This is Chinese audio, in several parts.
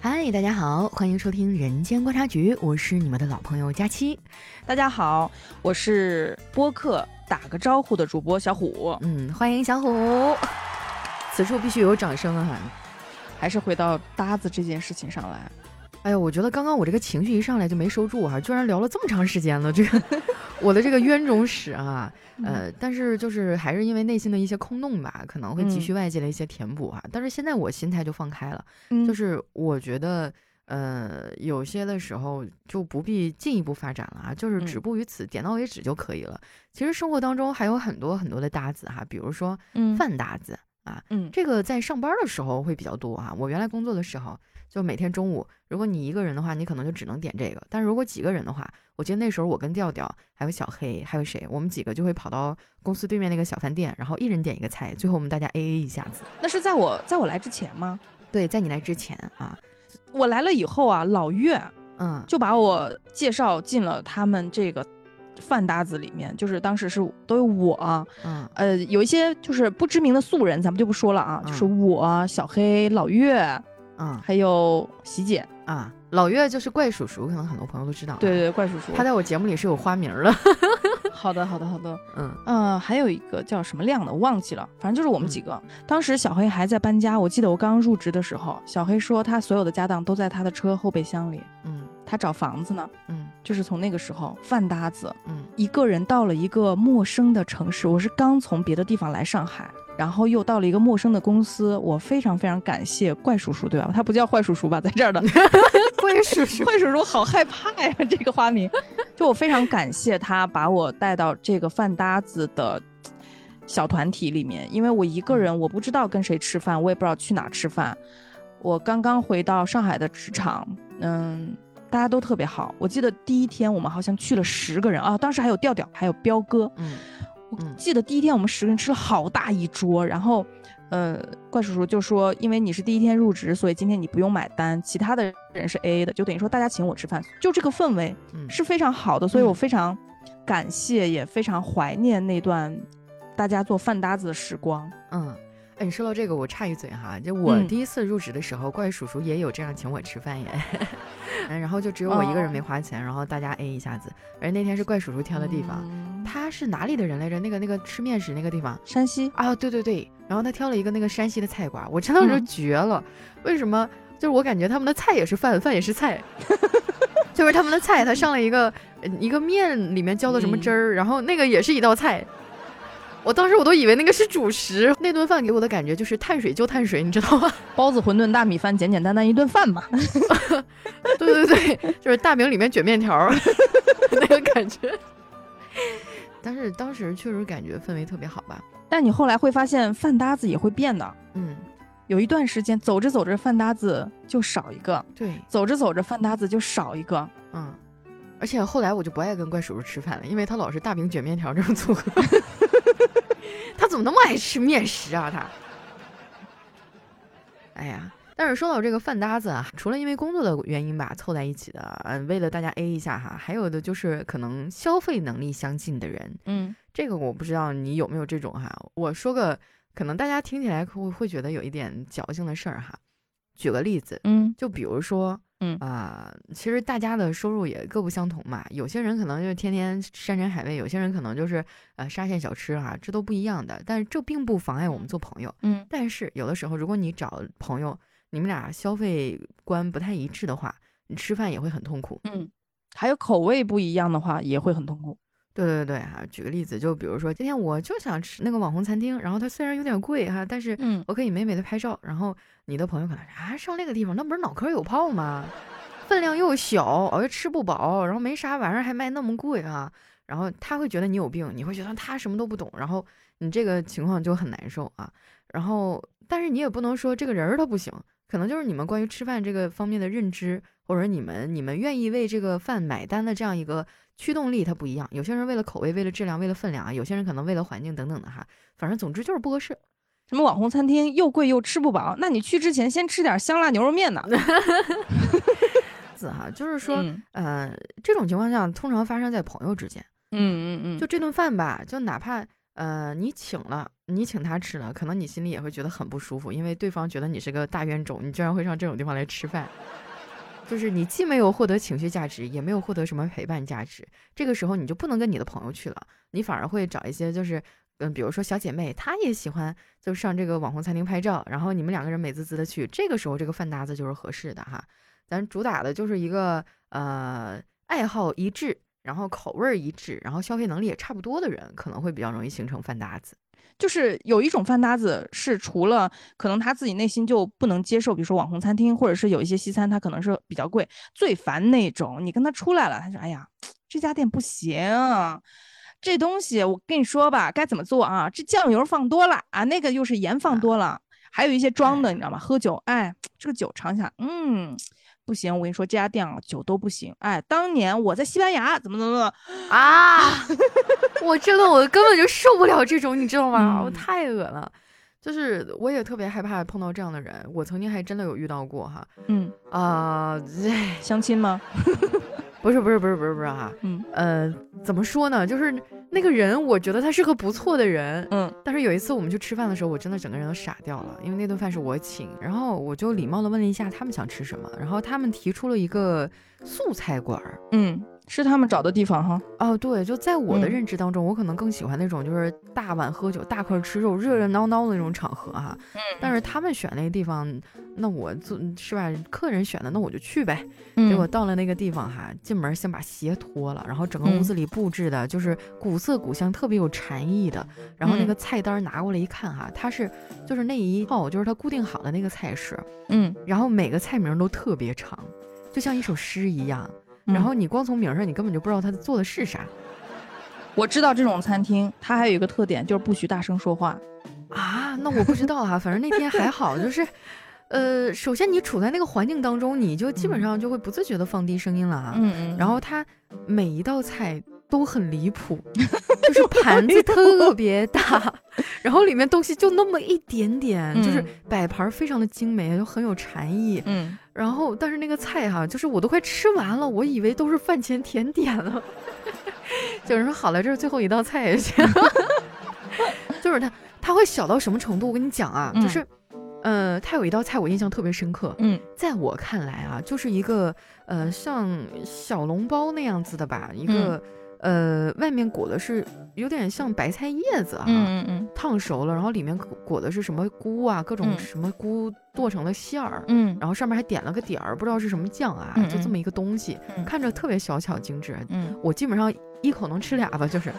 嗨，大家好，欢迎收听《人间观察局》，我是你们的老朋友佳期。大家好，我是播客打个招呼的主播小虎。嗯，欢迎小虎。此处必须有掌声啊！还是回到搭子这件事情上来。哎呀，我觉得刚刚我这个情绪一上来就没收住哈，居然聊了这么长时间了，这个 我的这个冤种史啊，呃，但是就是还是因为内心的一些空洞吧，可能会急需外界的一些填补哈。但是现在我心态就放开了，就是我觉得呃，有些的时候就不必进一步发展了啊，就是止步于此，点到为止就可以了。其实生活当中还有很多很多的搭子哈，比如说饭搭子啊，嗯，这个在上班的时候会比较多哈。我原来工作的时候。就每天中午，如果你一个人的话，你可能就只能点这个；但是如果几个人的话，我记得那时候我跟调调还有小黑还有谁，我们几个就会跑到公司对面那个小饭店，然后一人点一个菜，最后我们大家 A A 一下子。那是在我在我来之前吗？对，在你来之前啊。我来了以后啊，老岳嗯就把我介绍进了他们这个饭搭子里面，就是当时是都有我嗯呃有一些就是不知名的素人，咱们就不说了啊，就是我小黑老岳。嗯，还有喜姐啊，老岳就是怪叔叔，可能很多朋友都知道。对对，怪叔叔，他在我节目里是有花名的。好的，好的，好的。嗯嗯，还有一个叫什么亮的，我忘记了，反正就是我们几个。当时小黑还在搬家，我记得我刚入职的时候，小黑说他所有的家当都在他的车后备箱里。嗯，他找房子呢。嗯，就是从那个时候饭搭子。嗯，一个人到了一个陌生的城市，我是刚从别的地方来上海。然后又到了一个陌生的公司，我非常非常感谢怪叔叔，对吧？他不叫坏叔叔吧，在这儿的 怪叔叔，坏叔叔好害怕呀，这个花名。就我非常感谢他把我带到这个饭搭子的小团体里面，因为我一个人，我不知道跟谁吃饭，我也不知道去哪吃饭。我刚刚回到上海的职场，嗯，大家都特别好。我记得第一天我们好像去了十个人啊，当时还有调调，还有彪哥，嗯。我记得第一天我们十个人吃了好大一桌，然后，呃，怪叔叔就说，因为你是第一天入职，所以今天你不用买单，其他的人是 A A 的，就等于说大家请我吃饭，就这个氛围是非常好的，所以我非常感谢，也非常怀念那段大家做饭搭子的时光。嗯。哎，你说到这个，我插一嘴哈，就我第一次入职的时候，怪叔叔也有这样请我吃饭耶，嗯，然后就只有我一个人没花钱，然后大家 A 一下子。而那天是怪叔叔挑的地方，他是哪里的人来着？那个那个吃面食那个地方，山西啊，对对对。然后他挑了一个那个山西的菜馆，我真的是绝了。为什么？就是我感觉他们的菜也是饭，饭也是菜，就是他们的菜，他上了一个一个面里面浇的什么汁儿，然后那个也是一道菜。我当时我都以为那个是主食，那顿饭给我的感觉就是碳水就碳水，你知道吗？包子、馄饨、大米饭，简简单单一顿饭嘛。对对对，就是大饼里面卷面条，那个感觉。但是当时确实感觉氛围特别好吧？但你后来会发现饭搭子也会变的。嗯，有一段时间走着走着饭搭子就少一个，对，走着走着饭搭子就少一个。嗯，而且后来我就不爱跟怪叔叔吃饭了，因为他老是大饼卷面条这种组合。他怎么那么爱吃面食啊？他，哎呀！但是说到这个饭搭子啊，除了因为工作的原因吧，凑在一起的，嗯，为了大家 A 一下哈，还有的就是可能消费能力相近的人，嗯，这个我不知道你有没有这种哈。我说个可能大家听起来会会觉得有一点矫情的事儿哈，举个例子，嗯，就比如说。嗯啊，其实大家的收入也各不相同嘛。有些人可能就是天天山珍海味，有些人可能就是呃沙县小吃哈，这都不一样的。但是这并不妨碍我们做朋友。嗯，但是有的时候，如果你找朋友，你们俩消费观不太一致的话，你吃饭也会很痛苦。嗯，还有口味不一样的话，也会很痛苦。对对对哈，举个例子，就比如说今天我就想吃那个网红餐厅，然后它虽然有点贵哈，但是嗯，我可以美美的拍照。然后你的朋友可能啊，上那个地方那不是脑壳有泡吗？分量又小，又吃不饱，然后没啥玩意儿还卖那么贵啊。然后他会觉得你有病，你会觉得他什么都不懂，然后你这个情况就很难受啊。然后但是你也不能说这个人他不行，可能就是你们关于吃饭这个方面的认知，或者你们你们愿意为这个饭买单的这样一个。驱动力它不一样，有些人为了口味，为了质量，为了分量啊，有些人可能为了环境等等的哈，反正总之就是不合适。什么网红餐厅又贵又吃不饱，那你去之前先吃点香辣牛肉面呢？子哈，就是说，呃，这种情况下通常发生在朋友之间。嗯嗯嗯，就这顿饭吧，就哪怕呃，你请了，你请他吃了，可能你心里也会觉得很不舒服，因为对方觉得你是个大冤种，你居然会上这种地方来吃饭，就是你既没有获得情绪价值，也没有获得什么陪伴价值。这个时候你就不能跟你的朋友去了，你反而会找一些就是，嗯，比如说小姐妹，她也喜欢就上这个网红餐厅拍照，然后你们两个人美滋滋的去，这个时候这个饭搭子就是合适的哈。咱主打的就是一个呃爱好一致。然后口味一致，然后消费能力也差不多的人，可能会比较容易形成饭搭子。就是有一种饭搭子是除了可能他自己内心就不能接受，比如说网红餐厅，或者是有一些西餐，他可能是比较贵，最烦那种。你跟他出来了，他说：“哎呀，这家店不行，这东西我跟你说吧，该怎么做啊？这酱油放多了啊，那个又是盐放多了，还有一些装的，你知道吗？喝酒，哎，这个酒尝一下，嗯。”不行，我跟你说，这家店啊，酒都不行。哎，当年我在西班牙怎么怎么啊？我真的，我根本就受不了这种，你知道吗？我太恶了，就是我也特别害怕碰到这样的人。我曾经还真的有遇到过哈。嗯啊，相亲吗？不是不是不是不是不是哈，嗯呃，怎么说呢？就是那个人，我觉得他是个不错的人，嗯。但是有一次我们去吃饭的时候，我真的整个人都傻掉了，因为那顿饭是我请，然后我就礼貌的问了一下他们想吃什么，然后他们提出了一个素菜馆儿，嗯。是他们找的地方哈哦，对，就在我的认知当中，我可能更喜欢那种就是大碗喝酒、大块吃肉、热热闹闹的那种场合哈。嗯，但是他们选那个地方，那我就是吧，客人选的，那我就去呗。结果到了那个地方哈，进门先把鞋脱了，然后整个屋子里布置的就是古色古香，特别有禅意的。然后那个菜单拿过来一看哈，它是就是那一套就是它固定好的那个菜式，嗯，然后每个菜名都特别长，就像一首诗一样。然后你光从名上，你根本就不知道他做的是啥。我知道这种餐厅，它还有一个特点，就是不许大声说话。啊，那我不知道哈，反正那天还好，就是，呃，首先你处在那个环境当中，你就基本上就会不自觉的放低声音了啊。嗯嗯。然后它每一道菜都很离谱，就是盘子 特别大，然后里面东西就那么一点点，就是摆盘非常的精美，就很有禅意。嗯。然后，但是那个菜哈，就是我都快吃完了，我以为都是饭前甜点了。有人说好了，这是最后一道菜也行，就是它，它会小到什么程度？我跟你讲啊，就是，呃，它有一道菜我印象特别深刻。嗯，在我看来啊，就是一个呃像小笼包那样子的吧，一个。呃，外面裹的是有点像白菜叶子啊，嗯嗯烫熟了，然后里面裹的是什么菇啊，各种什么菇剁成了馅儿，嗯，然后上面还点了个点儿，不知道是什么酱啊，就这么一个东西，看着特别小巧精致，嗯，我基本上一口能吃俩吧，就是，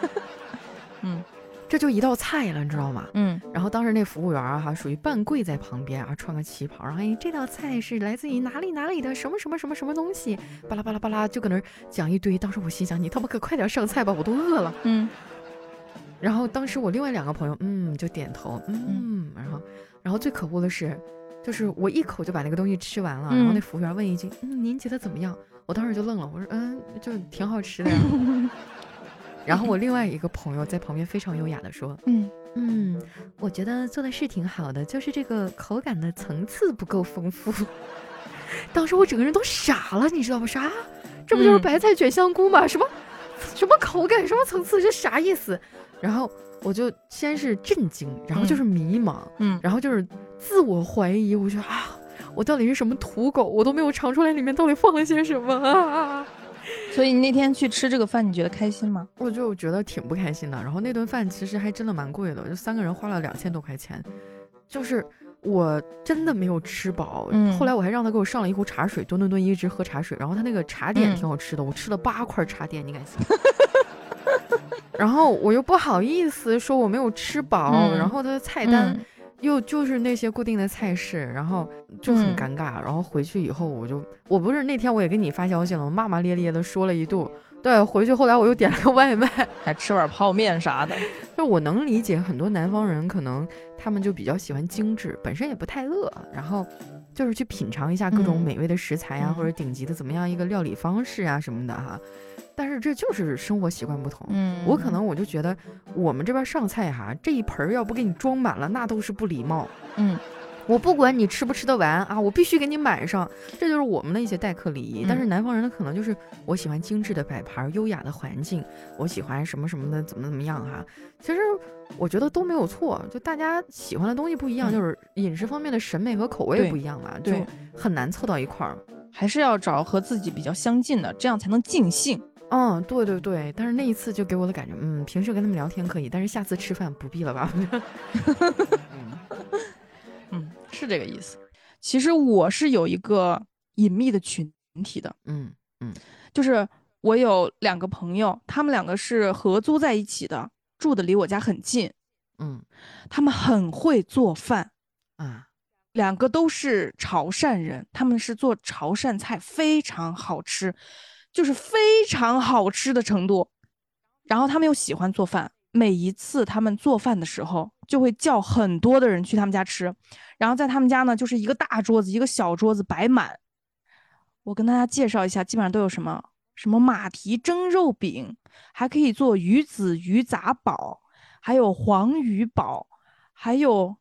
嗯。这就一道菜了，你知道吗？嗯，然后当时那服务员啊，哈，属于半跪在旁边啊，穿个旗袍，然后哎，这道菜是来自于哪里哪里的什么什么什么什么东西，巴拉巴拉巴拉，就搁那儿讲一堆。当时我心想，你他妈可快点上菜吧，我都饿了。嗯，然后当时我另外两个朋友，嗯，就点头，嗯，然后，然后最可恶的是，就是我一口就把那个东西吃完了，然后那服务员问一句，嗯，您觉得怎么样？我当时就愣了，我说，嗯，就挺好吃的。然后我另外一个朋友在旁边非常优雅的说：“嗯嗯，我觉得做的是挺好的，就是这个口感的层次不够丰富。”当时我整个人都傻了，你知道吗？啥？这不就是白菜卷香菇吗？什么什么口感？什么层次？这啥意思？然后我就先是震惊，然后就是迷茫，嗯，然后就是自我怀疑。我觉得啊，我到底是什么土狗？我都没有尝出来里面到底放了些什么啊！所以你那天去吃这个饭，你觉得开心吗？我就觉得挺不开心的。然后那顿饭其实还真的蛮贵的，就三个人花了两千多块钱，就是我真的没有吃饱。嗯。后来我还让他给我上了一壶茶水，顿顿顿一直喝茶水。然后他那个茶点挺好吃的，我吃了八块茶点，你敢信？然后我又不好意思说我没有吃饱，然后他的菜单。又就是那些固定的菜式，然后就很尴尬。然后回去以后，我就我不是那天我也给你发消息了，骂骂咧咧的说了一肚。对，回去后来我又点了个外卖，还吃碗泡面啥的。就我能理解很多南方人可能他们就比较喜欢精致，本身也不太饿，然后就是去品尝一下各种美味的食材啊，或者顶级的怎么样一个料理方式啊什么的哈。但是这就是生活习惯不同，嗯，我可能我就觉得我们这边上菜哈，这一盆要不给你装满了，那都是不礼貌，嗯，我不管你吃不吃得完啊，我必须给你满上。这就是我们的一些待客礼仪。但是南方人呢，可能就是我喜欢精致的摆盘，优雅的环境，我喜欢什么什么的，怎么怎么样哈。其实我觉得都没有错，就大家喜欢的东西不一样，就是饮食方面的审美和口味不一样嘛，就很难凑到一块儿。还是要找和自己比较相近的，这样才能尽兴。嗯，对对对。但是那一次就给我的感觉，嗯，平时跟他们聊天可以，但是下次吃饭不必了吧？嗯，是这个意思。其实我是有一个隐秘的群体的。嗯嗯，就是我有两个朋友，他们两个是合租在一起的，住的离我家很近。嗯，他们很会做饭啊。两个都是潮汕人，他们是做潮汕菜，非常好吃，就是非常好吃的程度。然后他们又喜欢做饭，每一次他们做饭的时候，就会叫很多的人去他们家吃。然后在他们家呢，就是一个大桌子，一个小桌子摆满。我跟大家介绍一下，基本上都有什么？什么马蹄蒸肉饼，还可以做鱼子鱼杂煲，还有黄鱼煲，还有。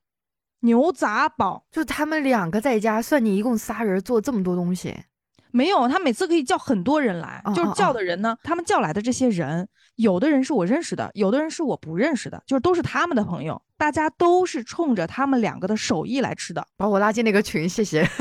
牛杂煲，就他们两个在家，算你一共仨人做这么多东西，没有，他每次可以叫很多人来，就是叫的人呢，他们叫来的这些人，有的人是我认识的，有的人是我不认识的，就是都是他们的朋友，大家都是冲着他们两个的手艺来吃的，把我拉进那个群，谢谢。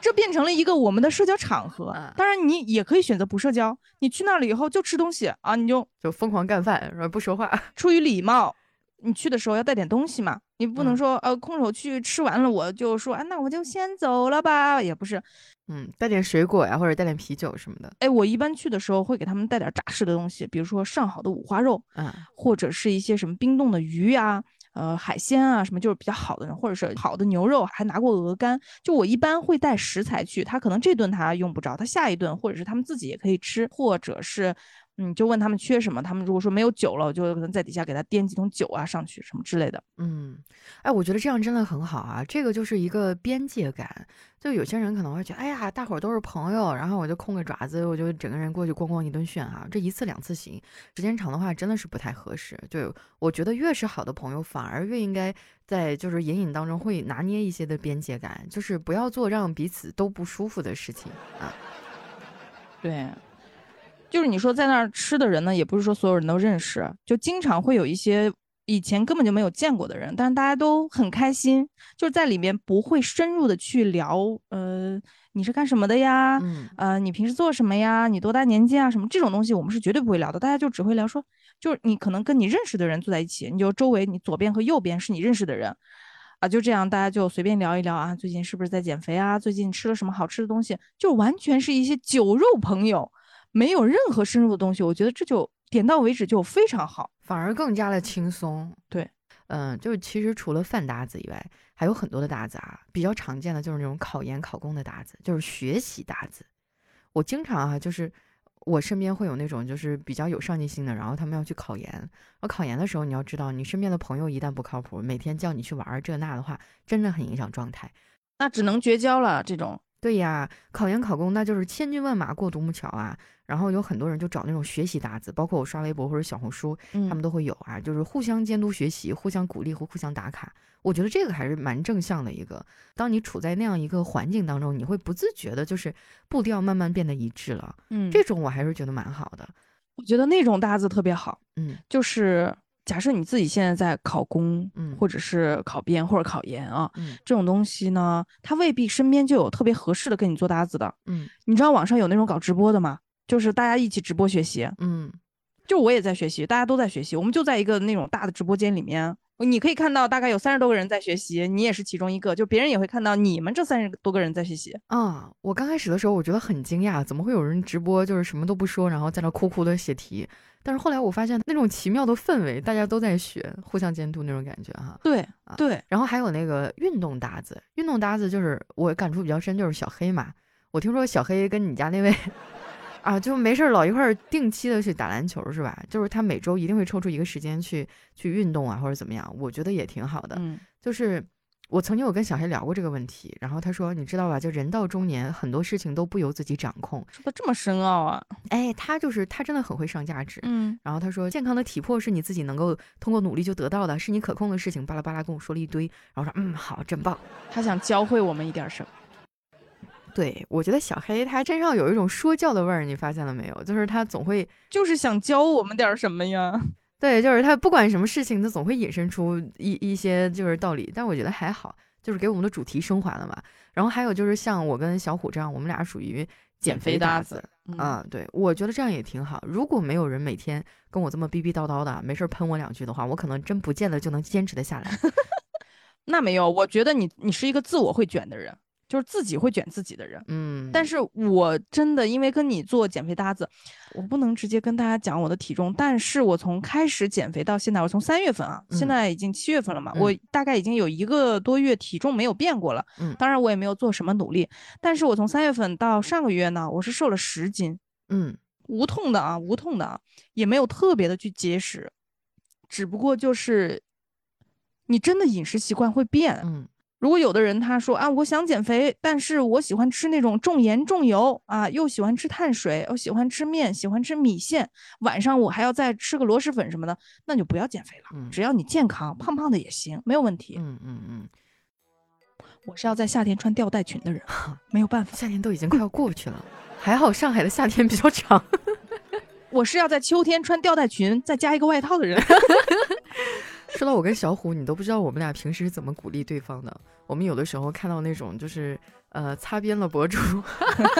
这变成了一个我们的社交场合，当然你也可以选择不社交，你去那了以后就吃东西啊，你就就疯狂干饭，是吧？不说话，出于礼貌。你去的时候要带点东西嘛，你不能说呃空手去吃完了我就说啊那我就先走了吧，也不是，嗯，带点水果呀或者带点啤酒什么的。哎，我一般去的时候会给他们带点扎实的东西，比如说上好的五花肉，嗯，或者是一些什么冰冻的鱼呀，呃海鲜啊什么就是比较好的人，或者是好的牛肉，还拿过鹅肝。就我一般会带食材去，他可能这顿他用不着，他下一顿或者是他们自己也可以吃，或者是。嗯，就问他们缺什么，他们如果说没有酒了，我就可能在底下给他掂几桶酒啊上去什么之类的。嗯，哎，我觉得这样真的很好啊，这个就是一个边界感。就有些人可能会觉得，哎呀，大伙儿都是朋友，然后我就空个爪子，我就整个人过去咣咣一顿炫啊，这一次两次行，时间长的话真的是不太合适。就我觉得越是好的朋友，反而越应该在就是隐隐当中会拿捏一些的边界感，就是不要做让彼此都不舒服的事情啊。对。就是你说在那儿吃的人呢，也不是说所有人都认识，就经常会有一些以前根本就没有见过的人，但是大家都很开心，就是在里面不会深入的去聊，呃，你是干什么的呀？嗯，呃，你平时做什么呀？你多大年纪啊？什么这种东西我们是绝对不会聊的，大家就只会聊说，就是你可能跟你认识的人坐在一起，你就周围你左边和右边是你认识的人，啊，就这样大家就随便聊一聊啊，最近是不是在减肥啊？最近吃了什么好吃的东西？就完全是一些酒肉朋友。没有任何深入的东西，我觉得这就点到为止就非常好，反而更加的轻松。对，嗯，就是其实除了饭搭子以外，还有很多的搭子啊，比较常见的就是那种考研考公的搭子，就是学习搭子。我经常啊，就是我身边会有那种就是比较有上进心的，然后他们要去考研。而考研的时候，你要知道，你身边的朋友一旦不靠谱，每天叫你去玩这那的话，真的很影响状态。那只能绝交了。这种，对呀，考研考公那就是千军万马过独木桥啊。然后有很多人就找那种学习搭子，包括我刷微博或者小红书，他们都会有啊，就是互相监督学习，互相鼓励和互相打卡。我觉得这个还是蛮正向的一个。当你处在那样一个环境当中，你会不自觉的，就是步调慢慢变得一致了。嗯，这种我还是觉得蛮好的。我觉得那种搭子特别好。嗯，就是假设你自己现在在考公，嗯，或者是考编或者考研啊，嗯，这种东西呢，他未必身边就有特别合适的跟你做搭子的。嗯，你知道网上有那种搞直播的吗？就是大家一起直播学习，嗯，就我也在学习，大家都在学习，我们就在一个那种大的直播间里面，你可以看到大概有三十多个人在学习，你也是其中一个，就别人也会看到你们这三十多个人在学习啊。我刚开始的时候我觉得很惊讶，怎么会有人直播就是什么都不说，然后在那哭哭的写题？但是后来我发现那种奇妙的氛围，大家都在学，互相监督那种感觉哈。对对，然后还有那个运动搭子，运动搭子就是我感触比较深，就是小黑嘛。我听说小黑跟你家那位。啊，就没事儿老一块儿定期的去打篮球是吧？就是他每周一定会抽出一个时间去去运动啊，或者怎么样，我觉得也挺好的。嗯，就是我曾经有跟小黑聊过这个问题，然后他说：“你知道吧？就人到中年，很多事情都不由自己掌控。”说的这么深奥啊！哎，他就是他真的很会上价值。嗯，然后他说：“健康的体魄是你自己能够通过努力就得到的，是你可控的事情。”巴拉巴拉跟我说了一堆，然后说：“嗯，好，真棒。”他想教会我们一点什么？对我觉得小黑他身上有一种说教的味儿，你发现了没有？就是他总会就是想教我们点什么呀？对，就是他不管什么事情，他总会引申出一一些就是道理。但我觉得还好。就是给我们的主题升华了嘛，然后还有就是像我跟小虎这样，我们俩属于减肥搭子啊。对，我觉得这样也挺好。如果没有人每天跟我这么逼逼叨叨的，没事喷我两句的话，我可能真不见得就能坚持得下来。那没有，我觉得你你是一个自我会卷的人。就是自己会卷自己的人，嗯，但是我真的因为跟你做减肥搭子，我不能直接跟大家讲我的体重，但是我从开始减肥到现在，我从三月份啊，现在已经七月份了嘛，我大概已经有一个多月体重没有变过了，嗯，当然我也没有做什么努力，但是我从三月份到上个月呢，我是瘦了十斤，嗯，无痛的啊，无痛的啊，也没有特别的去节食，只不过就是你真的饮食习惯会变，嗯。如果有的人他说啊，我想减肥，但是我喜欢吃那种重盐重油啊，又喜欢吃碳水，又喜欢吃面，喜欢吃米线，晚上我还要再吃个螺蛳粉什么的，那就不要减肥了。只要你健康，胖胖的也行，没有问题。嗯嗯嗯。我是要在夏天穿吊带裙的人，没有办法，夏天都已经快要过去了，还好上海的夏天比较长。我是要在秋天穿吊带裙再加一个外套的人。说到我跟小虎，你都不知道我们俩平时是怎么鼓励对方的。我们有的时候看到那种就是呃擦边了博主，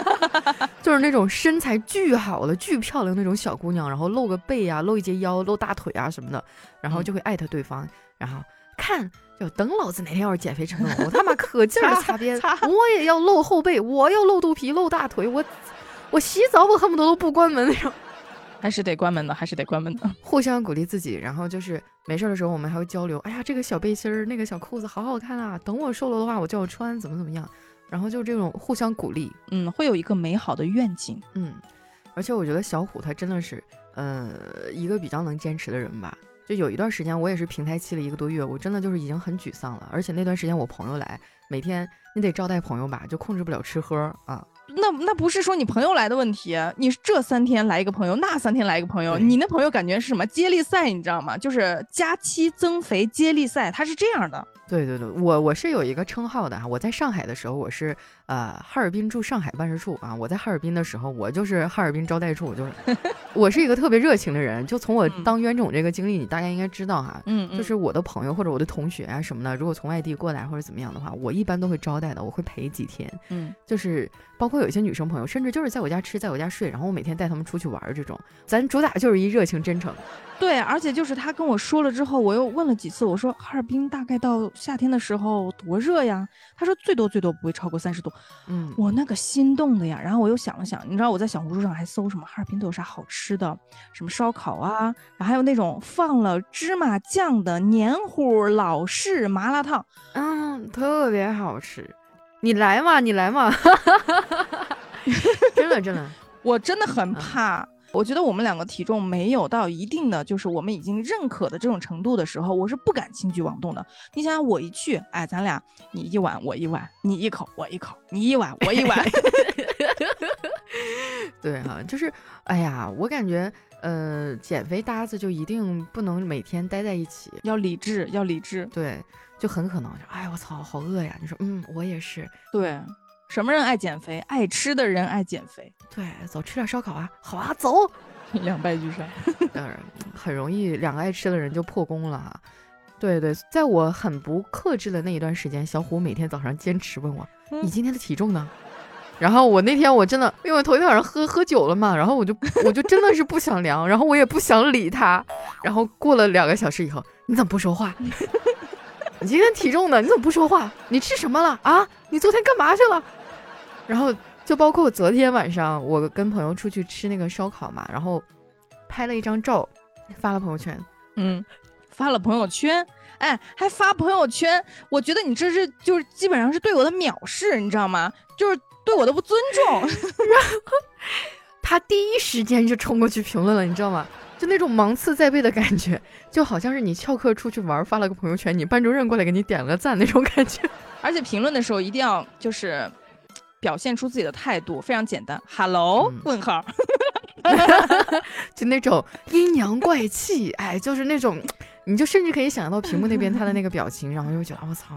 就是那种身材巨好的、巨漂亮那种小姑娘，然后露个背啊、露一截腰、露大腿啊什么的，然后就会艾特对方，然后看就等老子哪天要是减肥成功，我他妈可劲儿擦边，我也要露后背，我要露肚皮、露大腿，我我洗澡我恨不得都不关门那种。还是得关门的，还是得关门的。互相鼓励自己，然后就是没事的时候，我们还会交流。哎呀，这个小背心儿，那个小裤子好好看啊！等我瘦了的话，我就要穿，怎么怎么样。然后就这种互相鼓励，嗯，会有一个美好的愿景，嗯。而且我觉得小虎他真的是，呃，一个比较能坚持的人吧。就有一段时间，我也是平台期了一个多月，我真的就是已经很沮丧了。而且那段时间我朋友来，每天你得招待朋友吧，就控制不了吃喝啊。那那不是说你朋友来的问题，你这三天来一个朋友，那三天来一个朋友，你那朋友感觉是什么接力赛，你知道吗？就是加期增肥接力赛，它是这样的。对对对，我我是有一个称号的哈，我在上海的时候，我是呃哈尔滨驻上海办事处啊，我在哈尔滨的时候，我就是哈尔滨招待处，就是 我是一个特别热情的人，就从我当冤种这个经历，你大概应该知道哈，嗯，就是我的朋友或者我的同学啊什么的，如果从外地过来或者怎么样的话，我一般都会招待的，我会陪几天，嗯，就是包括有一些女生朋友，甚至就是在我家吃，在我家睡，然后我每天带他们出去玩这种，咱主打就是一热情真诚。对，而且就是他跟我说了之后，我又问了几次，我说哈尔滨大概到夏天的时候多热呀？他说最多最多不会超过三十度。嗯，我那个心动的呀。然后我又想了想，你知道我在小红书上还搜什么哈尔滨都有啥好吃的，什么烧烤啊，然后还有那种放了芝麻酱的黏糊老式麻辣烫，嗯，特别好吃。你来嘛，你来嘛，真 的真的，我真的很怕。我觉得我们两个体重没有到一定的，就是我们已经认可的这种程度的时候，我是不敢轻举妄动的。你想想，我一去，哎，咱俩你一碗我一碗，你一口我一口，你一碗我一碗。对哈，就是，哎呀，我感觉，呃，减肥搭子就一定不能每天待在一起，要理智，要理智。对，就很可能，哎，我操，好饿呀！你说，嗯，我也是。对。什么人爱减肥？爱吃的人爱减肥。对，走吃点烧烤啊！好啊，走。两败俱伤，当然很容易两个爱吃的人就破功了哈。对对，在我很不克制的那一段时间，小虎每天早上坚持问我：“你今天的体重呢？”然后我那天我真的，因为头一天晚上喝喝酒了嘛，然后我就我就真的是不想量，然后我也不想理他。然后过了两个小时以后，你怎么不说话？你今天体重呢？你怎么不说话？你吃什么了啊？你昨天干嘛去了？然后就包括昨天晚上，我跟朋友出去吃那个烧烤嘛，然后拍了一张照，发了朋友圈。嗯，发了朋友圈，哎，还发朋友圈，我觉得你这是就是基本上是对我的藐视，你知道吗？就是对我的不尊重。然后他第一时间就冲过去评论了，你知道吗？就那种芒刺在背的感觉，就好像是你翘课出去玩发了个朋友圈，你班主任过来给你点了个赞那种感觉。而且评论的时候一定要就是表现出自己的态度，非常简单，Hello？问号，就那种阴阳怪气，哎，就是那种，你就甚至可以想象到屏幕那边他的那个表情，然后又觉得我操，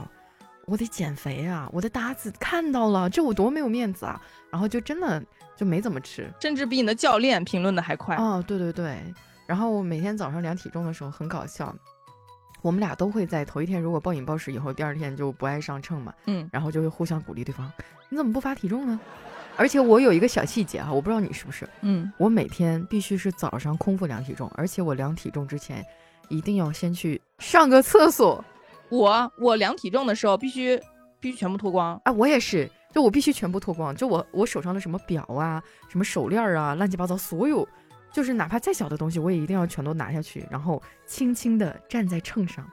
我得减肥啊，我的搭子看到了，这我多没有面子啊，然后就真的就没怎么吃，甚至比你的教练评论的还快。哦，对对对，然后我每天早上量体重的时候很搞笑。我们俩都会在头一天如果暴饮暴食以后，第二天就不爱上秤嘛，嗯，然后就会互相鼓励对方，你怎么不发体重呢？而且我有一个小细节哈，我不知道你是不是，嗯，我每天必须是早上空腹量体重，而且我量体重之前一定要先去上个厕所。我我量体重的时候必须必须全部脱光啊，我也是，就我必须全部脱光，就我我手上的什么表啊、什么手链啊、乱七八糟所有。就是哪怕再小的东西，我也一定要全都拿下去，然后轻轻地站在秤上，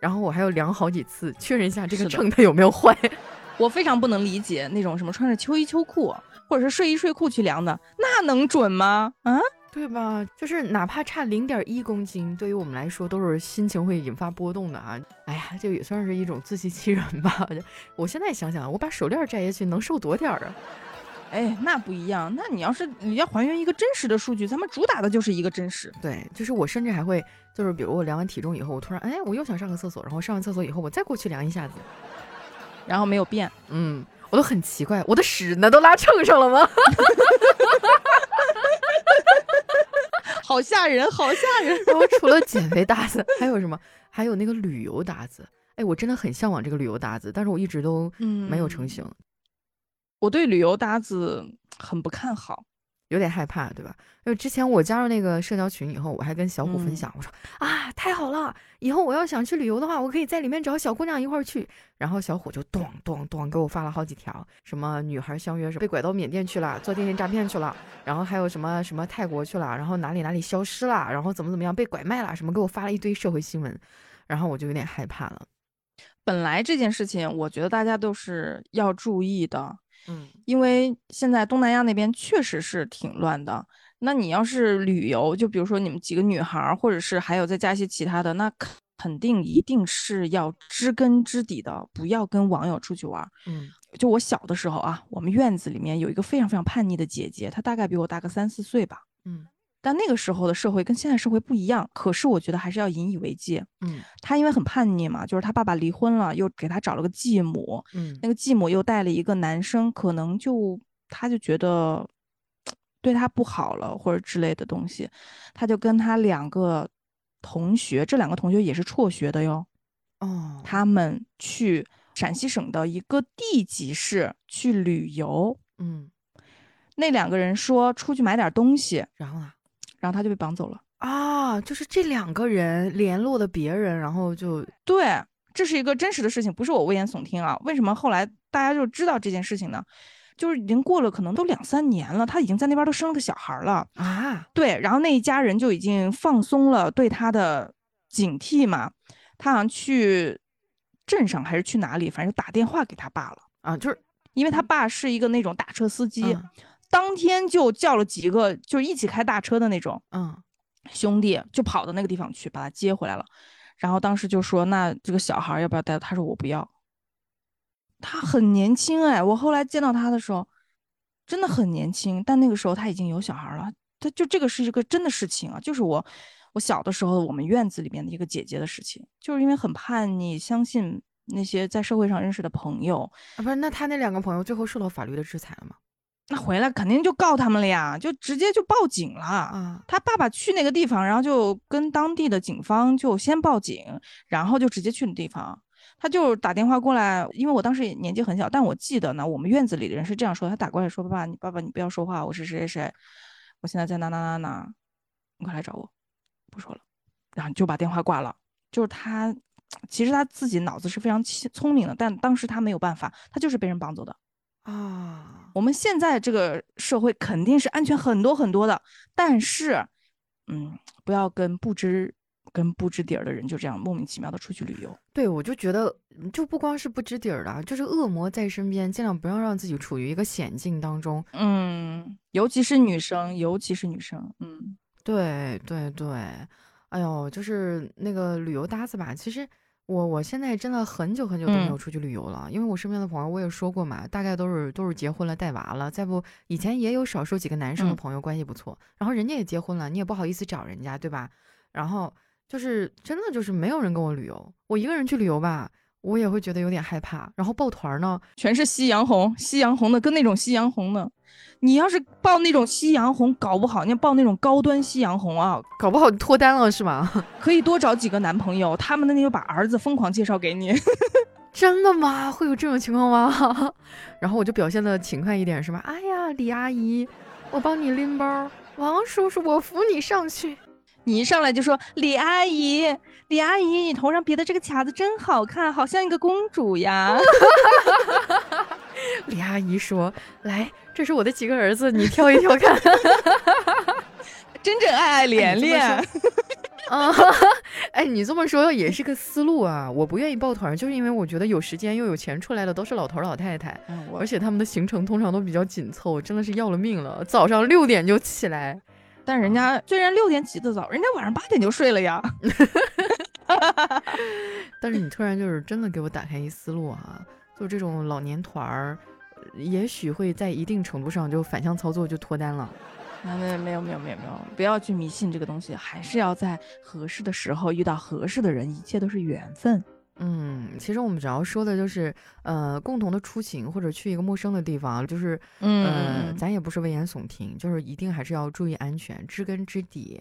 然后我还要量好几次，确认一下这个秤它有没有坏。我非常不能理解那种什么穿着秋衣秋裤或者是睡衣睡裤去量的，那能准吗？啊，对吧？就是哪怕差零点一公斤，对于我们来说都是心情会引发波动的啊。哎呀，这也算是一种自欺欺人吧。我现在想想，我把手链摘下去能瘦多点儿啊？哎，那不一样。那你要是你要还原一个真实的数据，咱们主打的就是一个真实。对，就是我甚至还会，就是比如我量完体重以后，我突然哎，我又想上个厕所，然后上完厕所以后，我再过去量一下子，然后没有变。嗯，我都很奇怪，我的屎呢都拉秤上了吗？好吓人，好吓人。然后除了减肥搭子，还有什么？还有那个旅游搭子。哎，我真的很向往这个旅游搭子，但是我一直都没有成型。我对旅游搭子很不看好，有点害怕，对吧？因为之前我加入那个社交群以后，我还跟小虎分享，我说啊，太好了，以后我要想去旅游的话，我可以在里面找小姑娘一块儿去。然后小虎就咚咚咚给我发了好几条，什么女孩相约什么被拐到缅甸去了，做电信诈骗去了，然后还有什么什么泰国去了，然后哪里哪里消失了，然后怎么怎么样被拐卖了，什么给我发了一堆社会新闻，然后我就有点害怕了。本来这件事情，我觉得大家都是要注意的。嗯，因为现在东南亚那边确实是挺乱的。那你要是旅游，就比如说你们几个女孩，或者是还有再加一些其他的，那肯定一定是要知根知底的，不要跟网友出去玩。嗯，就我小的时候啊，我们院子里面有一个非常非常叛逆的姐姐，她大概比我大个三四岁吧。嗯。但那个时候的社会跟现在社会不一样，可是我觉得还是要引以为戒。嗯，他因为很叛逆嘛，就是他爸爸离婚了，又给他找了个继母。嗯，那个继母又带了一个男生，可能就他就觉得对他不好了，或者之类的东西，他就跟他两个同学，这两个同学也是辍学的哟。哦，他们去陕西省的一个地级市去旅游。嗯，那两个人说出去买点东西，然后呢？然后他就被绑走了啊！就是这两个人联络的别人，然后就对，这是一个真实的事情，不是我危言耸听啊。为什么后来大家就知道这件事情呢？就是已经过了可能都两三年了，他已经在那边都生了个小孩了啊。对，然后那一家人就已经放松了对他的警惕嘛。他好像去镇上还是去哪里，反正打电话给他爸了啊，就是因为他爸是一个那种大车司机。当天就叫了几个，就是一起开大车的那种，嗯，兄弟就跑到那个地方去把他接回来了。然后当时就说：“那这个小孩要不要带？”他说：“我不要。”他很年轻哎，我后来见到他的时候，真的很年轻。但那个时候他已经有小孩了。他就这个是一个真的事情啊，就是我我小的时候我们院子里面的一个姐姐的事情，就是因为很叛逆，相信那些在社会上认识的朋友啊，不是？那他那两个朋友最后受到法律的制裁了吗？那回来肯定就告他们了呀，就直接就报警了。啊，他爸爸去那个地方，然后就跟当地的警方就先报警，然后就直接去那地方。他就打电话过来，因为我当时也年纪很小，但我记得呢，我们院子里的人是这样说：他打过来说，爸爸，你爸爸你不要说话，我是谁谁谁，我现在在哪哪哪哪，你快来找我。不说了，然后就把电话挂了。就是他，其实他自己脑子是非常聪明的，但当时他没有办法，他就是被人绑走的。啊，我们现在这个社会肯定是安全很多很多的，但是，嗯，不要跟不知跟不知底儿的人就这样莫名其妙的出去旅游。对，我就觉得，就不光是不知底儿的，就是恶魔在身边，尽量不要让自己处于一个险境当中。嗯，尤其是女生，尤其是女生，嗯，对对对，哎呦，就是那个旅游搭子吧，其实。我我现在真的很久很久都没有出去旅游了，因为我身边的朋友我也说过嘛，大概都是都是结婚了带娃了，再不以前也有少数几个男生的朋友关系不错，然后人家也结婚了，你也不好意思找人家，对吧？然后就是真的就是没有人跟我旅游，我一个人去旅游吧，我也会觉得有点害怕。然后抱团呢，全是夕阳红，夕阳红的跟那种夕阳红的。你要是报那种夕阳红，搞不好你要报那种高端夕阳红啊，搞不好脱单了是吗？可以多找几个男朋友，他们的那就把儿子疯狂介绍给你。真的吗？会有这种情况吗？然后我就表现的勤快一点是吧？哎呀，李阿姨，我帮你拎包。王叔叔，我扶你上去。你一上来就说李阿姨，李阿姨，你头上别的这个卡子真好看，好像一个公主呀。李阿姨说：“来，这是我的几个儿子，你挑一挑看。”真正爱爱连连。啊，哎，你这么说也是个思路啊。我不愿意抱团，就是因为我觉得有时间又有钱出来的都是老头老太太，而且他们的行程通常都比较紧凑，真的是要了命了。早上六点就起来，但人家虽然六点起得早，人家晚上八点就睡了呀。但是你突然就是真的给我打开一思路啊。就这种老年团儿，也许会在一定程度上就反向操作就脱单了。啊，没有没有没有没有没有，不要去迷信这个东西，还是要在合适的时候遇到合适的人，一切都是缘分。嗯，其实我们主要说的就是，呃，共同的出行或者去一个陌生的地方，就是，呃，咱也不是危言耸听，就是一定还是要注意安全，知根知底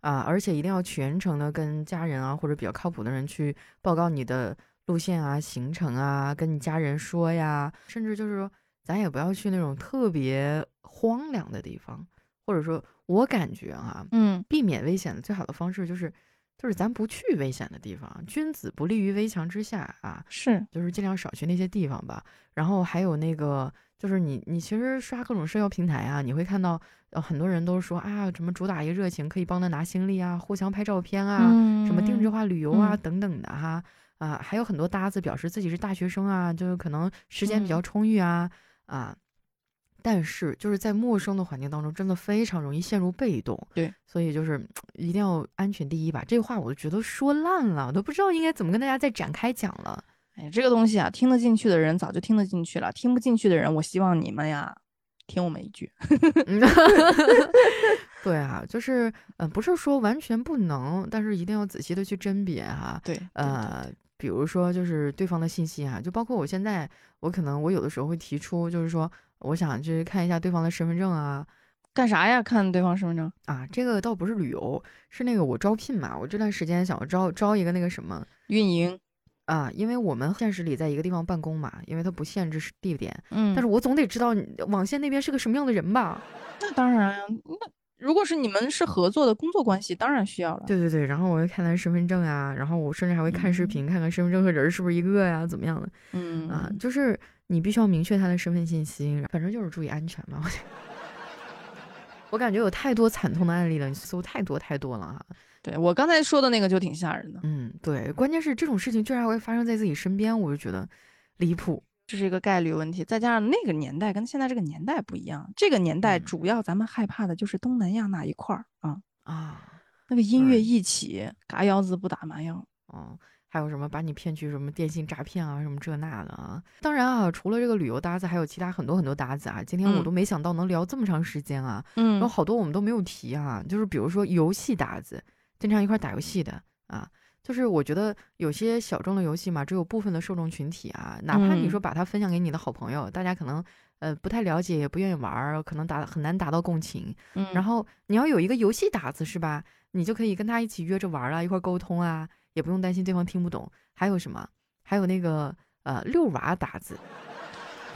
啊，而且一定要全程的跟家人啊或者比较靠谱的人去报告你的。路线啊，行程啊，跟你家人说呀，甚至就是说，咱也不要去那种特别荒凉的地方，或者说，我感觉啊，嗯，避免危险的最好的方式就是，就是咱不去危险的地方。君子不立于危墙之下啊，是，就是尽量少去那些地方吧。然后还有那个，就是你，你其实刷各种社交平台啊，你会看到，呃，很多人都说啊，什么主打一个热情，可以帮他拿行李啊，互相拍照片啊，什么定制化旅游啊，等等的哈。啊，还有很多搭子表示自己是大学生啊，就是可能时间比较充裕啊啊，但是就是在陌生的环境当中，真的非常容易陷入被动。对，所以就是一定要安全第一吧。这话我都觉得说烂了，我都不知道应该怎么跟大家再展开讲了。哎，这个东西啊，听得进去的人早就听得进去了，听不进去的人，我希望你们呀听我们一句。对啊，就是嗯，不是说完全不能，但是一定要仔细的去甄别哈。对，呃。比如说，就是对方的信息啊，就包括我现在，我可能我有的时候会提出，就是说，我想去看一下对方的身份证啊，干啥呀？看对方身份证啊？这个倒不是旅游，是那个我招聘嘛，我这段时间想要招招一个那个什么运营啊，因为我们现实里在一个地方办公嘛，因为它不限制地点，嗯，但是我总得知道网线那边是个什么样的人吧？那当然呀，那。如果是你们是合作的工作关系，当然需要了。对对对，然后我会看他身份证啊，然后我甚至还会看视频，看看身份证和人是不是一个呀，怎么样的？嗯啊，就是你必须要明确他的身份信息，反正就是注意安全嘛。我感觉有太多惨痛的案例了，你搜太多太多了哈。对我刚才说的那个就挺吓人的。嗯，对，关键是这种事情居然还会发生在自己身边，我就觉得离谱。这是一个概率问题，再加上那个年代跟现在这个年代不一样，这个年代主要咱们害怕的就是东南亚那一块儿啊啊，那个音乐一起，嘎腰子不打麻药，嗯，还有什么把你骗去什么电信诈骗啊，什么这那的啊。当然啊，除了这个旅游搭子，还有其他很多很多搭子啊。今天我都没想到能聊这么长时间啊，嗯，有好多我们都没有提啊，就是比如说游戏搭子，经常一块打游戏的啊。就是我觉得有些小众的游戏嘛，只有部分的受众群体啊，哪怕你说把它分享给你的好朋友，大家可能呃不太了解，也不愿意玩儿，可能达很难达到共情。嗯，然后你要有一个游戏搭子是吧？你就可以跟他一起约着玩儿啊，一块沟通啊，也不用担心对方听不懂。还有什么？还有那个呃遛娃打字，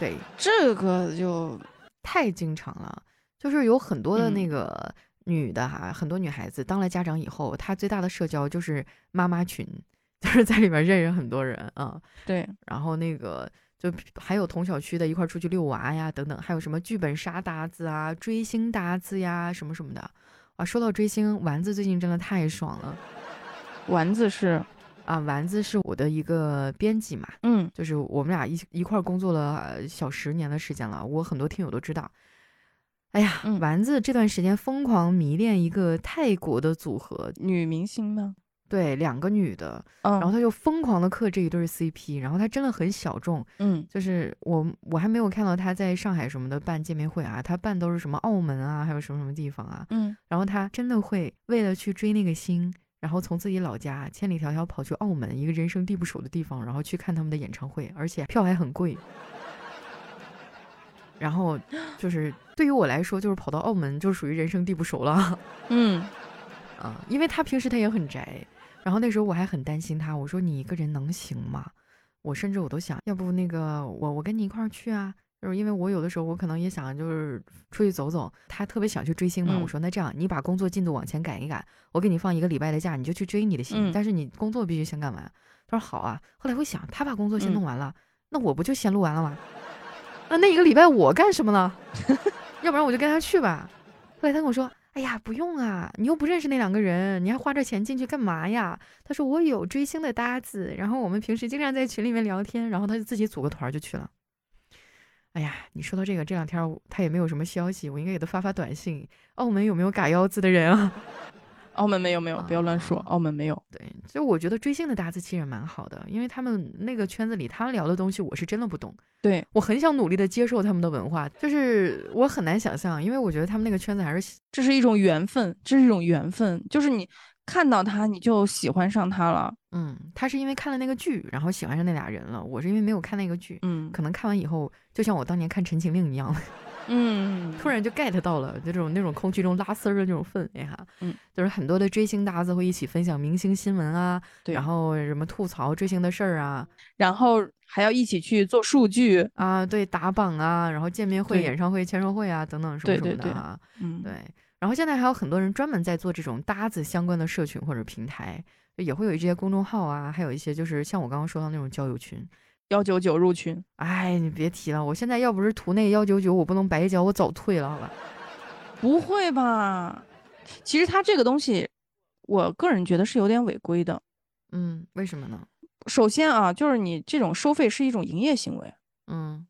对，这个就太经常了，就是有很多的那个。女的哈，很多女孩子当了家长以后，她最大的社交就是妈妈群，就是在里面认识很多人啊。对，然后那个就还有同小区的一块出去遛娃呀，等等，还有什么剧本杀搭子啊、追星搭子呀，什么什么的。啊，说到追星，丸子最近真的太爽了。丸子是啊，丸子是我的一个编辑嘛，嗯，就是我们俩一一块工作了小十年的时间了，我很多听友都知道。哎呀，嗯。丸子这段时间疯狂迷恋一个泰国的组合，女明星吗？对，两个女的，嗯，然后他就疯狂的嗑这一对 CP，然后他真的很小众，嗯。就是我我还没有看到他在上海什么的办见面会啊，他办都是什么澳门啊，还有什么什么地方啊，嗯，然后他真的会为了去追那个星，然后从自己老家千里迢迢跑去澳门一个人生地不熟的地方，然后去看他们的演唱会，而且票还很贵。然后就是对于我来说，就是跑到澳门就属于人生地不熟了嗯 啊，因为他平时他也很宅，然后那时候我还很担心他，我说你一个人能行吗？我甚至我都想要不那个我我跟你一块儿去啊，就是因为我有的时候我可能也想就是出去走走，他特别想去追星嘛，嗯我说那这样你把工作进度往前赶一赶，我给你放一个礼拜的假，你就去追你的星，嗯但是你工作必须先干完。他说好啊，后来我想他把工作先嗯弄完了，那我不就先录完了吗？那那一个礼拜我干什么了？要不然我就跟他去吧。后来他跟我说。哎呀，不用啊，你又不认识那两个人，你还花这钱进去干嘛呀？他说我有追星的搭子，然后我们平时经常在群里面聊天，然后他就自己组个团就去了。哎呀，你说到这个，这两天他也没有什么消息，我应该给他发发短信。澳门有没有嘎腰子的人啊？澳门没有没有，不要乱说，澳门没有。对，所以我觉得追星的搭子其实蛮好的，因为他们那个圈子里，他们聊的东西我是真的不懂，对，我很想努力的接受他们的文化，就是我很难想象，因为我觉得他们那个圈子还是这是一种缘分，这是一种缘分，就是你看到他你就喜欢上他了。嗯，他是因为看了那个剧，然后喜欢上那俩人了。我是因为没有看那个剧，嗯可能看完以后，就像我当年看《陈情令》一样，嗯，突然就 get 到了这种那种空气中拉丝儿的那种氛围哈。嗯，就是很多的追星搭子会一起分享明星新闻啊，对然后什么吐槽追星的事儿啊，然后还要一起去做数据。啊，对，打榜啊，然后见面会、演唱会、签售会啊等等什么什对对对么的哈。嗯，对，然后现在还有很多人专门在做这种搭子相关的社群或者平台，也会有一些公众号啊，还有一些就是像我刚刚说到那种交友群。幺九九入群。哎，你别提了，我现在要不是图那幺九九，我不能白交，我早退了，好吧？不会吧？其实他这个东西，我个人觉得是有点违规的。嗯，为什么呢？首先啊，就是你这种收费是一种营业行为，嗯，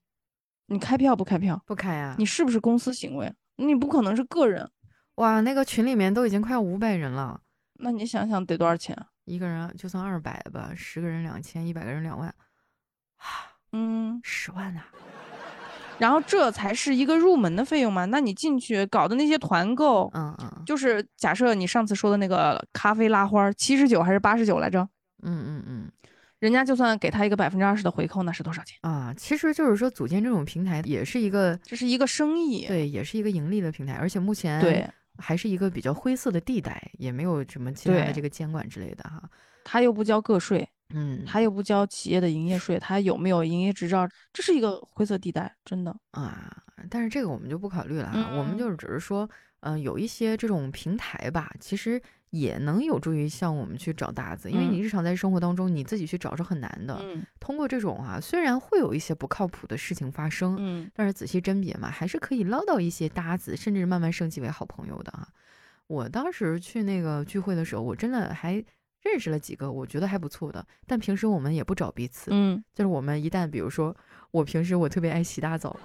你开票不开票？不开啊。你是不是公司行为？你不可能是个人。哇，那个群里面都已经快五百人了，那你想想得多少钱啊？一个人就算二百吧，十个人两千，一百个人两万，啊嗯，十万啊！然后这才是一个入门的费用嘛。那你进去搞的那些团购，嗯嗯就是假设你上次说的那个咖啡拉花，七十九还是八十九来着？嗯嗯嗯人家就算给他一个百分之二十的回扣，那是多少钱？啊，其实就是说组建这种平台也是一个这是一个生意。对，也是一个盈利的平台，而且目前对，还是一个比较灰色的地带，也没有什么其他的这个监管之类的哈。他又不交个税，嗯，他又不交企业的营业税，他有没有营业执照？这是一个灰色地带，真的。啊，但是这个我们就不考虑了哈，我们嗯就是只是说，嗯、有一些这种平台吧，其实也能有助于像我们去找搭子，因为嗯。你日常在生活当中你自己去找是很难的。嗯。通过这种啊，虽然会有一些不靠谱的事情发生，嗯。但是仔细甄别嘛，还是可以捞到一些搭子，甚至慢慢升级为好朋友的啊。我当时去那个聚会的时候，我真的还认识了几个我觉得还不错的，但平时我们也不找彼此，嗯。就是我们一旦比如说我平时我特别爱洗大澡，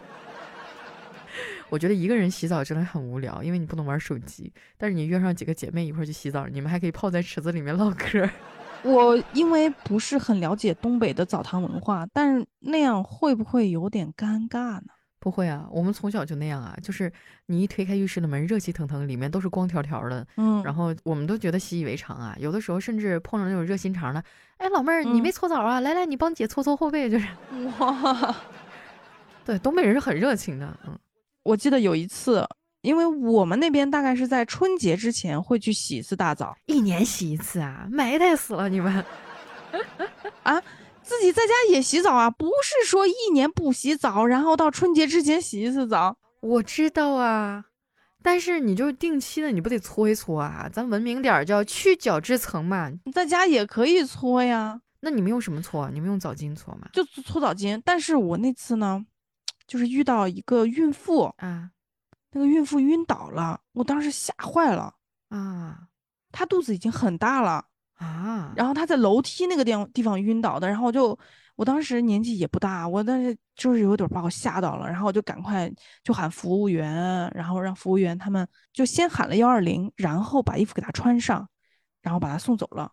我觉得一个人洗澡真的很无聊，因为你不能玩手机，但是你约上几个姐妹一块儿去洗澡，你们还可以泡在池子里面唠嗑。我因为不是很了解东北的澡堂文化，但是那样会不会有点尴尬呢？不会啊，我们从小就那样啊，就是你一推开浴室的门，热气腾腾，里面都是光条条的，嗯，然后我们都觉得习以为常啊。有的时候甚至碰上那种热心肠的，哎，老妹儿，你没嗯搓澡啊？来来，你帮姐搓搓后背，就是哇，对，东北人是很热情的，嗯我记得有一次，因为我们那边大概是在春节之前会去洗一次大澡，一年洗一次啊，埋汰死了你们。啊自己在家也洗澡啊，不是说一年不洗澡，然后到春节之前洗一次澡。我知道啊，但是你就定期的，你不得搓一搓啊？咱文明点儿叫去角质层嘛。你在家也可以搓呀，那你们用什么搓啊？你们用澡巾搓吗？就搓搓澡巾。但是我那次呢，就是遇到一个孕妇，啊那个孕妇晕倒了，我当时吓坏了。啊她肚子已经很大了，啊！然后她在楼梯那个地方地方晕倒的，然后我就我当时年纪也不大，我但是就是有点把我吓到了，然后我就赶快就喊服务员，然后让服务员他们就先喊了幺二零，然后把衣服给他穿上，然后把他送走了。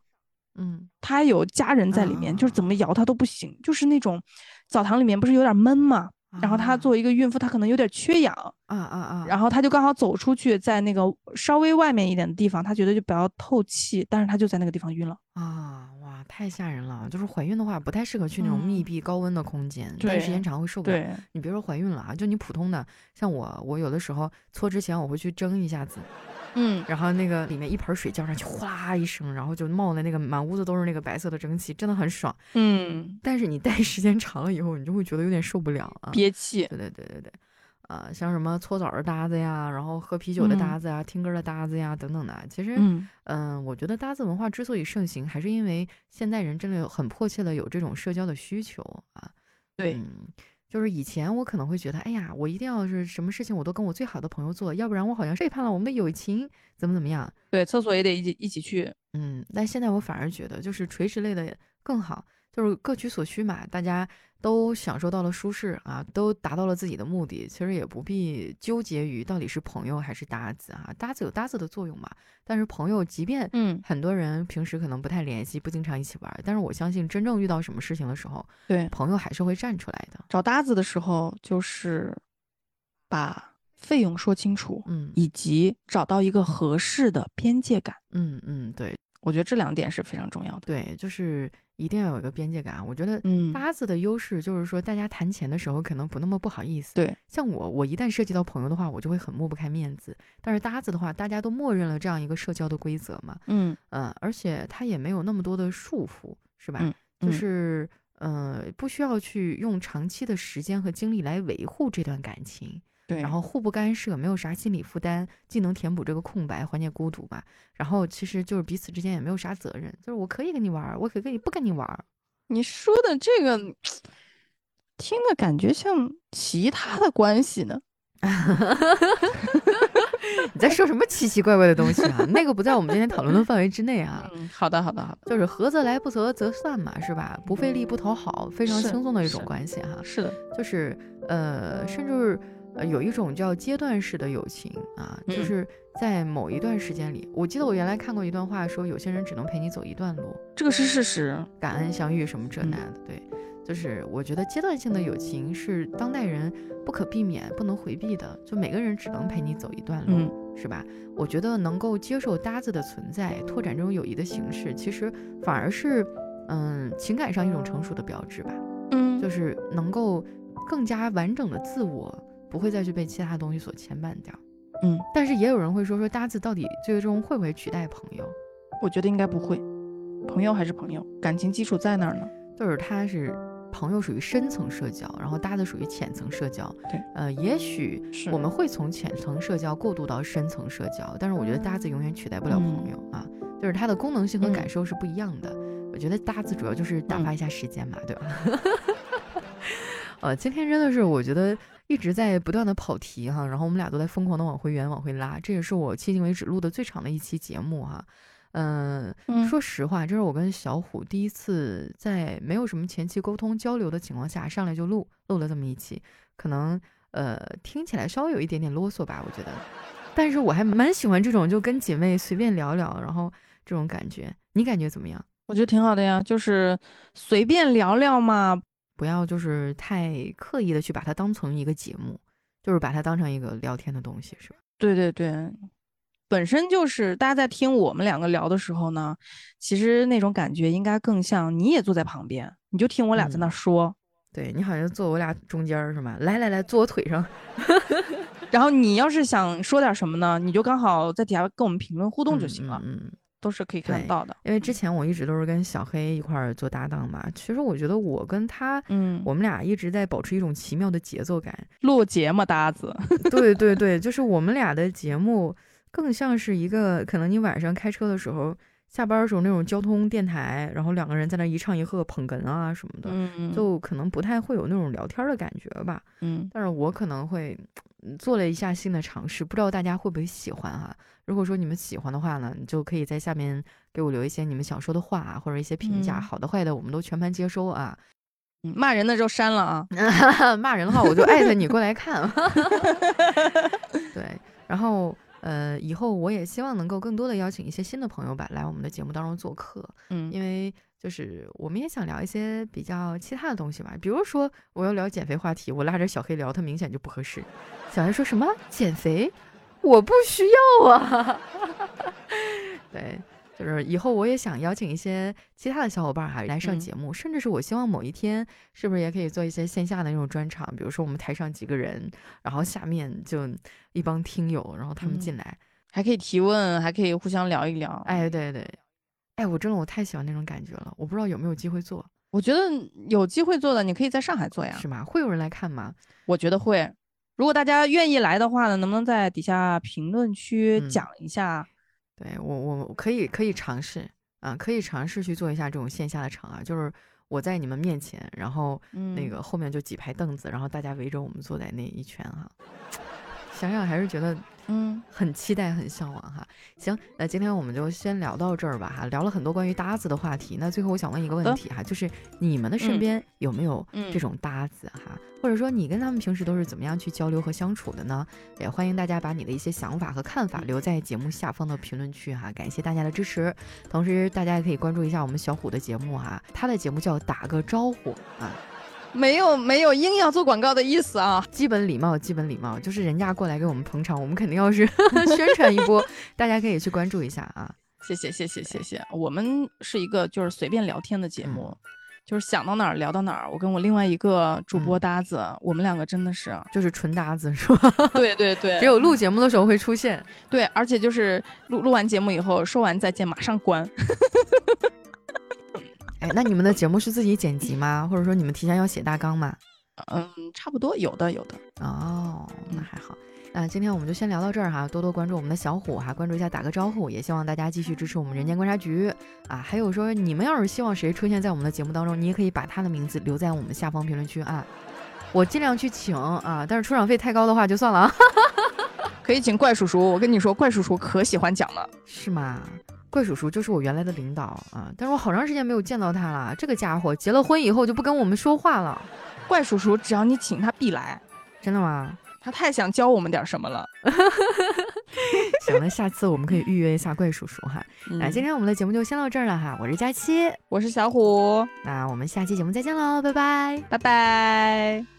嗯，他有家人在里面，就是怎么摇他都不行，就是那种澡堂里面不是有点闷嘛。然后她作为一个孕妇，她可能有点缺氧啊啊啊！然后她就刚好走出去，在那个稍微外面一点的地方，她觉得就比较透气，但是她就在那个地方晕了啊！哇，太吓人了！就是怀孕的话，不太适合去那种密闭高温的空间，待时间长会受不了。你别说怀孕了啊，就你普通的，像我，我有的时候搓之前我会去蒸一下子。嗯，然后那个里面一盆水浇上去，哗一声，然后就冒的那个满屋子都是那个白色的蒸汽，真的很爽。嗯，但是你待时间长了以后，你就会觉得有点受不了啊，憋气。对对对对对，啊，像什么搓澡的搭子呀，然后喝啤酒的搭子呀，听歌的搭子呀，等等的。其实，嗯，我觉得搭子文化之所以盛行，还是因为现代人真的有很迫切的有这种社交的需求啊。对。就是以前我可能会觉得，哎呀，我一定要是什么事情我都跟我最好的朋友做，要不然我好像背叛了我们的友情，怎么怎么样？对，厕所也得一起一起去。嗯，但现在我反而觉得，就是垂直类的更好。就是各取所需嘛，大家都享受到了舒适啊，都达到了自己的目的，其实也不必纠结于到底是朋友还是搭子啊。搭子有搭子的作用嘛，但是朋友，即便嗯很多人平时可能不太联系，不经常一起玩，但是我相信真正遇到什么事情的时候，对朋友还是会站出来的。找搭子的时候，就是把费用说清楚，嗯，以及找到一个合适的边界感。嗯嗯，对，我觉得这两点是非常重要的。对，就是。一定要有一个边界感。我觉得，嗯，搭子的优势就是说，大家谈钱的时候可能不那么不好意思。对，像我，我一旦涉及到朋友的话，我就会很抹不开面子。但是搭子的话，大家都默认了这样一个社交的规则嘛。嗯嗯，而且他也没有那么多的束缚，是吧？嗯，就是呃，不需要去用长期的时间和精力来维护这段感情。对，然后互不干涉，没有啥心理负担，既能填补这个空白，缓解孤独吧。然后其实就是彼此之间也没有啥责任，就是我可以跟你玩，我可以不跟你玩。你说的这个，听的感觉像其他的关系呢。你在说什么奇奇怪怪的东西啊？那个不在我们今天讨论的范围之内啊。嗯，好的，好的，好的，就是合则来，不合则散嘛，是吧？不费力，不讨好，非常轻松的一种关系哈。是的，就是呃，甚至。呃，有一种叫阶段式的友情啊，就是在某一段时间里，我记得我原来看过一段话，说有些人只能陪你走一段路，这个是事实。感恩相遇什么这那的，对，就是我觉得阶段性的友情是当代人不可避免、不能回避的，就每个人只能陪你走一段路，是吧？我觉得能够接受搭子的存在，拓展这种友谊的形式，其实反而是，嗯，情感上一种成熟的标志吧。嗯，就是能够更加完整的自我。不会再去被其他东西所牵绊掉，嗯，但是也有人会说说搭子到底最终会不会取代朋友？我觉得应该不会，朋友还是朋友，感情基础在那儿呢。就是他是朋友属于深层社交，然后搭子属于浅层社交。对，呃，也许我们会从浅层社交过渡到深层社交，但是我觉得搭子永远取代不了朋友啊，就是它的功能性和感受是不一样的。我觉得搭子主要就是打发一下时间嘛，对吧？呃，今天真的是我觉得。一直在不断的跑题哈，然后我们俩都在疯狂的往回圆、往回拉，这也是我迄今为止录的最长的一期节目哈。嗯，说实话，这是我跟小虎第一次在没有什么前期沟通交流的情况下上来就录录了这么一期，可能呃听起来稍微有一点点啰嗦吧，我觉得，但是我还蛮喜欢这种就跟姐妹随便聊聊，然后这种感觉，你感觉怎么样？我觉得挺好的呀，就是随便聊聊嘛。不要就是太刻意的去把它当成一个节目，就是把它当成一个聊天的东西，是吧？对对对，本身就是大家在听我们两个聊的时候呢，其实那种感觉应该更像你也坐在旁边，你就听我俩在那说。对你好像坐我俩中间是吗？来来来，坐我腿上。然后你要是想说点什么呢，你就刚好在底下跟我们评论互动就行了。嗯。都是可以看到的，因为之前我一直都是跟小黑一块儿做搭档嘛。其实我觉得我跟他，嗯，我们俩一直在保持一种奇妙的节奏感。录节目搭子，对对对，就是我们俩的节目更像是一个，可能你晚上开车的时候，下班的时候那种交通电台，然后两个人在那一唱一和捧哏啊什么的，嗯，就可能不太会有那种聊天的感觉吧。嗯，但是我可能会做了一下新的尝试，不知道大家会不会喜欢哈。如果说你们喜欢的话呢，你就可以在下面给我留一些你们想说的话啊或者一些评价，好的坏的我们都全盘接收啊。骂人的就删了啊，骂人的话我就艾特你过来看。对，然后呃，以后我也希望能够更多的邀请一些新的朋友吧，来我们的节目当中做客。嗯，因为就是我们也想聊一些比较其他的东西吧，比如说我要聊减肥话题，我拉着小黑聊，他明显就不合适。小黑说什么减肥？我不需要啊。对。就是以后我也想邀请一些其他的小伙伴哈来上节目，甚至是我希望某一天是不是也可以做一些线下的那种专场，比如说我们台上几个人，然后下面就一帮听友，然后他们进来还可以提问，还可以互相聊一聊。哎，对对，哎，我真的我太喜欢那种感觉了，我不知道有没有机会做。我觉得有机会做的，你可以在上海做呀。是吗？会有人来看吗？我觉得会。如果大家愿意来的话呢，能不能在底下评论区讲一下？对我，我可以可以尝试啊，可以尝试去做一下这种线下的场啊，就是我在你们面前，然后那个后面就几排凳子，然后大家围着我们坐在那一圈哈，想想还是觉得。嗯，很期待，很向往哈。行，那今天我们就先聊到这儿吧哈。聊了很多关于搭子的话题，那最后我想问一个问题哈，就是你们的身边有没有这种搭子哈？或者说你跟他们平时都是怎么样去交流和相处的呢？也欢迎大家把你的一些想法和看法留在节目下方的评论区哈。感谢大家的支持，同时大家也可以关注一下我们小虎的节目哈，他的节目叫打个招呼啊。没有没有硬要做广告的意思啊，基本礼貌，基本礼貌，就是人家过来给我们捧场，我们肯定要是 宣传一波，大家可以去关注一下啊。谢谢谢谢谢谢，我们是一个就是随便聊天的节目，就是想到哪儿聊到哪儿。我跟我另外一个主播搭子，我们两个真的是就是纯搭子是吧？对对对，只有录节目的时候会出现。对，而且就是录录完节目以后，说完再见马上关。哎，那你们的节目是自己剪辑吗？或者说你们提前要写大纲吗？嗯，差不多，有的，有的。哦，那还好。那今天我们就先聊到这儿哈，多多关注我们的小虎哈，关注一下，打个招呼，也希望大家继续支持我们人间观察局啊。还有说，你们要是希望谁出现在我们的节目当中，你也可以把他的名字留在我们下方评论区啊，我尽量去请啊，但是出场费太高的话就算了啊。可以请怪叔叔，我跟你说，怪叔叔可喜欢讲了，是吗？怪叔叔就是我原来的领导啊，但是我好长时间没有见到他了。这个家伙结了婚以后就不跟我们说话了。怪叔叔，只要你请他必来，真的吗？他太想教我们点什么了。行了，下次我们可以预约一下怪叔叔哈。那今天我们的节目就先到这儿了哈，我是佳期，我是小虎，那我们下期节目再见喽，拜拜，拜拜。